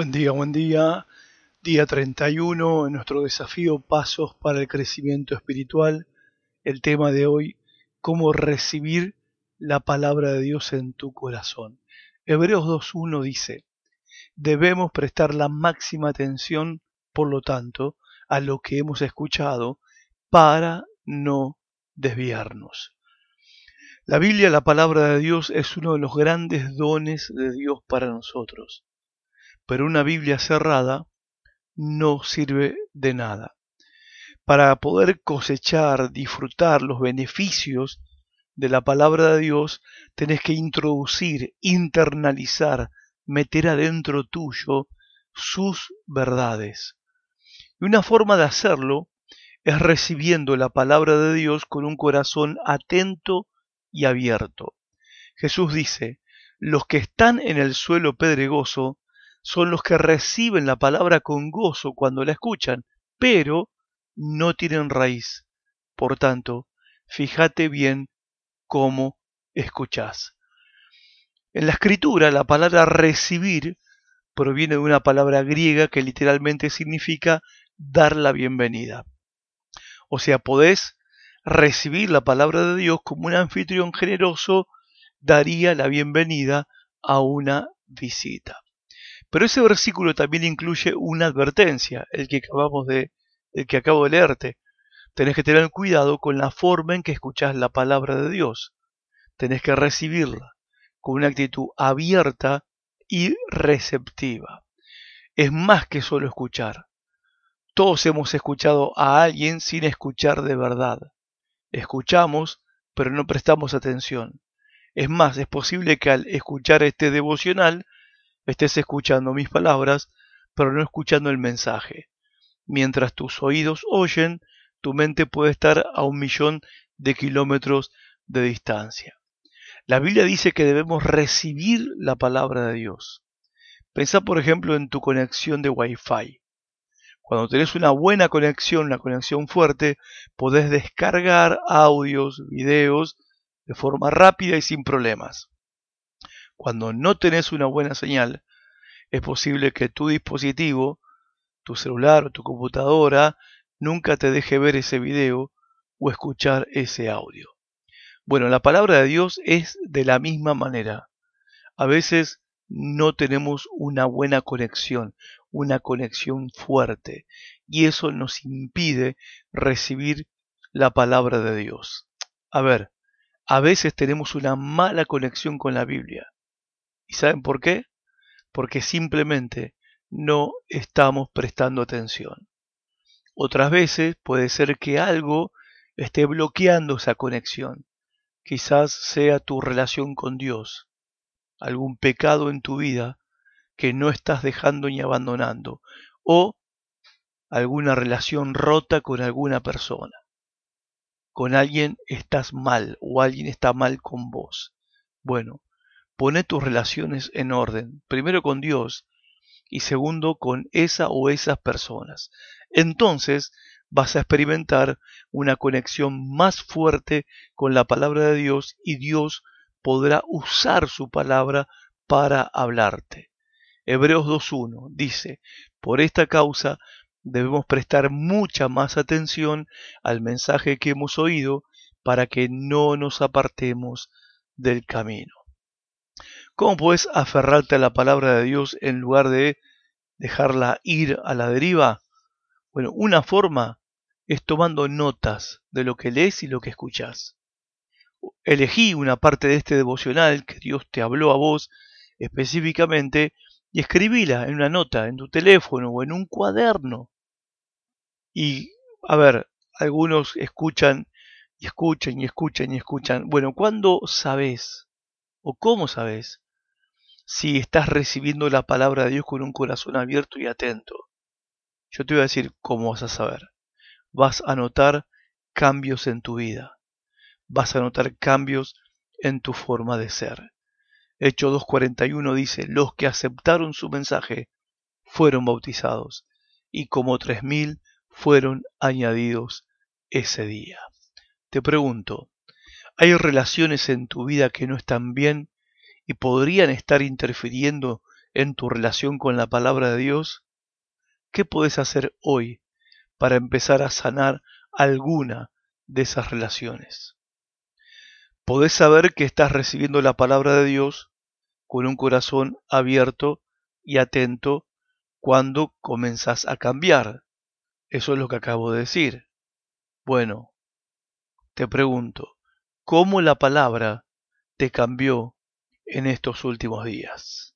Buen día, buen día. Día 31 en nuestro desafío Pasos para el Crecimiento Espiritual. El tema de hoy, cómo recibir la palabra de Dios en tu corazón. Hebreos 2.1 dice, debemos prestar la máxima atención, por lo tanto, a lo que hemos escuchado para no desviarnos. La Biblia, la palabra de Dios, es uno de los grandes dones de Dios para nosotros pero una Biblia cerrada no sirve de nada. Para poder cosechar, disfrutar los beneficios de la palabra de Dios, tenés que introducir, internalizar, meter adentro tuyo sus verdades. Y una forma de hacerlo es recibiendo la palabra de Dios con un corazón atento y abierto. Jesús dice, los que están en el suelo pedregoso son los que reciben la palabra con gozo cuando la escuchan, pero no tienen raíz. Por tanto, fíjate bien cómo escuchás. En la escritura, la palabra recibir proviene de una palabra griega que literalmente significa dar la bienvenida. O sea, podés recibir la palabra de Dios como un anfitrión generoso daría la bienvenida a una visita. Pero ese versículo también incluye una advertencia, el que acabamos de, el que acabo de leerte. Tenés que tener cuidado con la forma en que escuchás la palabra de Dios. Tenés que recibirla con una actitud abierta y receptiva. Es más que solo escuchar. Todos hemos escuchado a alguien sin escuchar de verdad. Escuchamos, pero no prestamos atención. Es más, es posible que al escuchar este devocional estés escuchando mis palabras, pero no escuchando el mensaje. Mientras tus oídos oyen, tu mente puede estar a un millón de kilómetros de distancia. La Biblia dice que debemos recibir la palabra de Dios. Pensá, por ejemplo, en tu conexión de Wi-Fi. Cuando tenés una buena conexión, una conexión fuerte, podés descargar audios, videos de forma rápida y sin problemas. Cuando no tenés una buena señal, es posible que tu dispositivo, tu celular o tu computadora, nunca te deje ver ese video o escuchar ese audio. Bueno, la palabra de Dios es de la misma manera. A veces no tenemos una buena conexión, una conexión fuerte, y eso nos impide recibir la palabra de Dios. A ver, a veces tenemos una mala conexión con la Biblia. ¿Y saben por qué? Porque simplemente no estamos prestando atención. Otras veces puede ser que algo esté bloqueando esa conexión. Quizás sea tu relación con Dios, algún pecado en tu vida que no estás dejando ni abandonando, o alguna relación rota con alguna persona. Con alguien estás mal o alguien está mal con vos. Bueno, Pone tus relaciones en orden, primero con Dios y segundo con esa o esas personas. Entonces vas a experimentar una conexión más fuerte con la palabra de Dios y Dios podrá usar su palabra para hablarte. Hebreos 2.1 dice, por esta causa debemos prestar mucha más atención al mensaje que hemos oído para que no nos apartemos del camino. ¿Cómo puedes aferrarte a la palabra de Dios en lugar de dejarla ir a la deriva? Bueno, una forma es tomando notas de lo que lees y lo que escuchas. Elegí una parte de este devocional que Dios te habló a vos específicamente y escribíla en una nota, en tu teléfono o en un cuaderno. Y, a ver, algunos escuchan y escuchan y escuchan y escuchan. Bueno, ¿cuándo sabes o cómo sabes si estás recibiendo la palabra de Dios con un corazón abierto y atento. Yo te voy a decir cómo vas a saber. Vas a notar cambios en tu vida. Vas a notar cambios en tu forma de ser. Hecho 2.41 dice, los que aceptaron su mensaje fueron bautizados y como tres mil fueron añadidos ese día. Te pregunto, ¿hay relaciones en tu vida que no están bien y podrían estar interfiriendo en tu relación con la palabra de Dios? ¿Qué puedes hacer hoy para empezar a sanar alguna de esas relaciones? Podés saber que estás recibiendo la palabra de Dios con un corazón abierto y atento cuando comenzás a cambiar. Eso es lo que acabo de decir. Bueno, te pregunto, ¿cómo la palabra te cambió en estos últimos días?